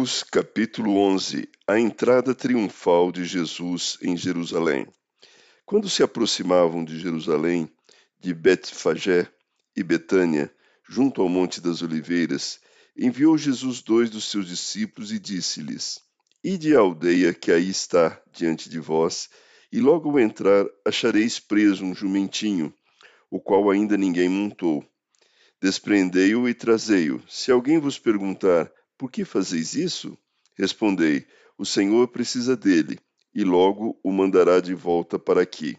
Marcos capítulo 11 A entrada triunfal de Jesus em Jerusalém. Quando se aproximavam de Jerusalém, de Betfagé e Betânia, junto ao Monte das Oliveiras, enviou Jesus dois dos seus discípulos e disse-lhes: Ide à aldeia que aí está diante de vós, e logo ao entrar achareis preso um jumentinho, o qual ainda ninguém montou. Despreendei-o e trazei-o. Se alguém vos perguntar, por que fazeis isso? Respondei: O Senhor precisa dele, e logo o mandará de volta para aqui.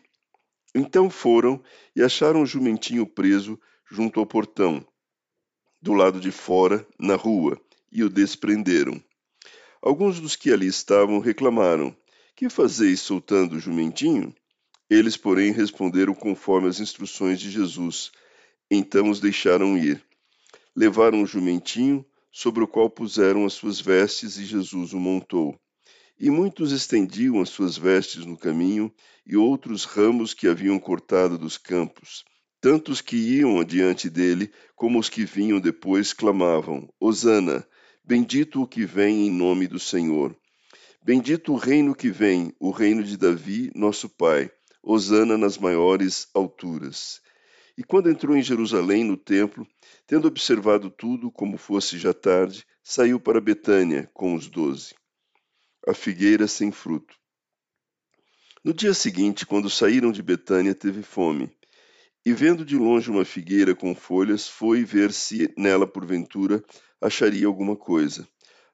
Então foram e acharam o jumentinho preso junto ao portão, do lado de fora, na rua, e o desprenderam. Alguns dos que ali estavam reclamaram: Que fazeis soltando o jumentinho? Eles, porém, responderam conforme as instruções de Jesus. Então os deixaram ir. Levaram o jumentinho sobre o qual puseram as suas vestes e Jesus o montou. E muitos estendiam as suas vestes no caminho, e outros ramos que haviam cortado dos campos. Tanto os que iam adiante dele, como os que vinham depois, clamavam: Hosana, bendito o que vem em nome do Senhor. Bendito o reino que vem, o reino de Davi, nosso pai. Hosana nas maiores alturas. E quando entrou em Jerusalém, no templo, tendo observado tudo, como fosse já tarde, saiu para Betânia com os doze. A figueira sem fruto. No dia seguinte, quando saíram de Betânia, teve fome. E vendo de longe uma figueira com folhas, foi ver se nela, porventura, acharia alguma coisa.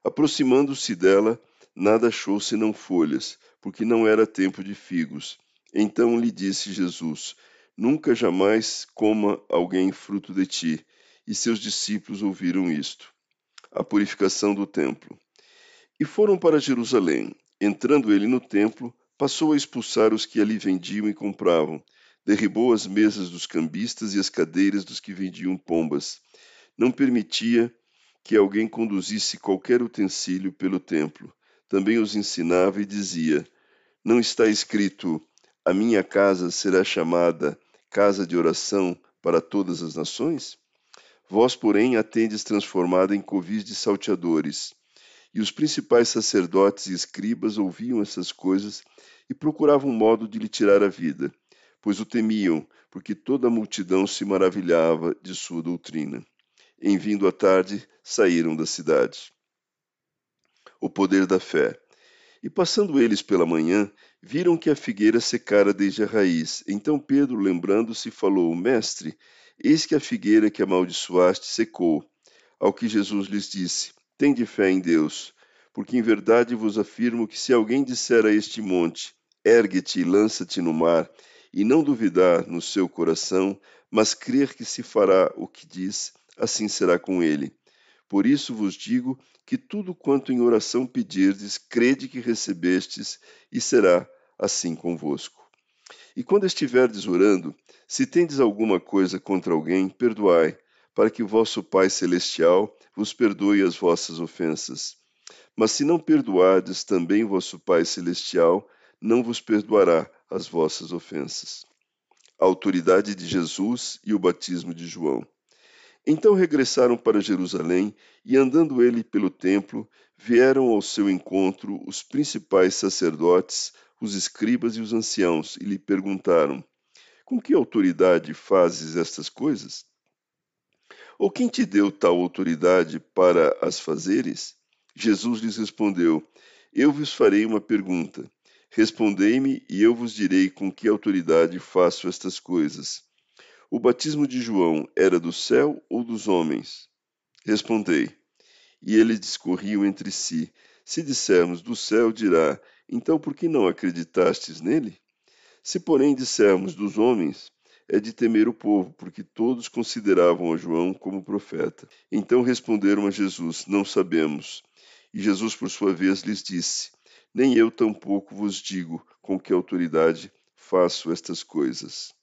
Aproximando-se dela, nada achou senão folhas, porque não era tempo de figos. Então lhe disse Jesus: Nunca jamais coma alguém fruto de ti. E seus discípulos ouviram isto. A purificação do templo. E foram para Jerusalém. Entrando ele no templo, passou a expulsar os que ali vendiam e compravam. Derribou as mesas dos cambistas e as cadeiras dos que vendiam pombas. Não permitia que alguém conduzisse qualquer utensílio pelo templo. Também os ensinava e dizia: Não está escrito: A minha casa será chamada casa de oração para todas as nações? Vós, porém, a tendes transformada em covis de salteadores. E os principais sacerdotes e escribas ouviam essas coisas e procuravam um modo de lhe tirar a vida, pois o temiam, porque toda a multidão se maravilhava de sua doutrina. Em vindo a tarde, saíram da cidade. O poder da fé. E passando eles pela manhã, viram que a figueira secara desde a raiz. Então Pedro, lembrando-se, falou: Mestre, eis que a figueira que amaldiçoaste secou. Ao que Jesus lhes disse: Tende fé em Deus, porque em verdade vos afirmo que se alguém disser a este monte: Ergue-te e lança-te no mar, e não duvidar no seu coração, mas crer que se fará o que diz, assim será com ele. Por isso vos digo que tudo quanto em oração pedirdes, crede que recebestes, e será assim convosco. E quando estiverdes orando, se tendes alguma coisa contra alguém, perdoai, para que vosso Pai Celestial vos perdoe as vossas ofensas. Mas se não perdoardes, também vosso Pai Celestial não vos perdoará as vossas ofensas. A autoridade de Jesus e o batismo de João. Então regressaram para Jerusalém e, andando ele pelo templo, vieram ao seu encontro os principais sacerdotes, os escribas e os anciãos, e lhe perguntaram: Com que autoridade fazes estas coisas? Ou quem te deu tal autoridade para as fazeres? Jesus lhes respondeu: Eu vos farei uma pergunta. Respondei-me, e eu vos direi com que autoridade faço estas coisas. O batismo de João era do céu ou dos homens? Respondei. E eles discorriam entre si. Se dissermos do céu, dirá: Então por que não acreditastes nele? Se, porém, dissermos dos homens, é de temer o povo, porque todos consideravam a João como profeta. Então responderam a Jesus: Não sabemos. E Jesus, por sua vez, lhes disse: Nem eu tampouco vos digo com que autoridade faço estas coisas.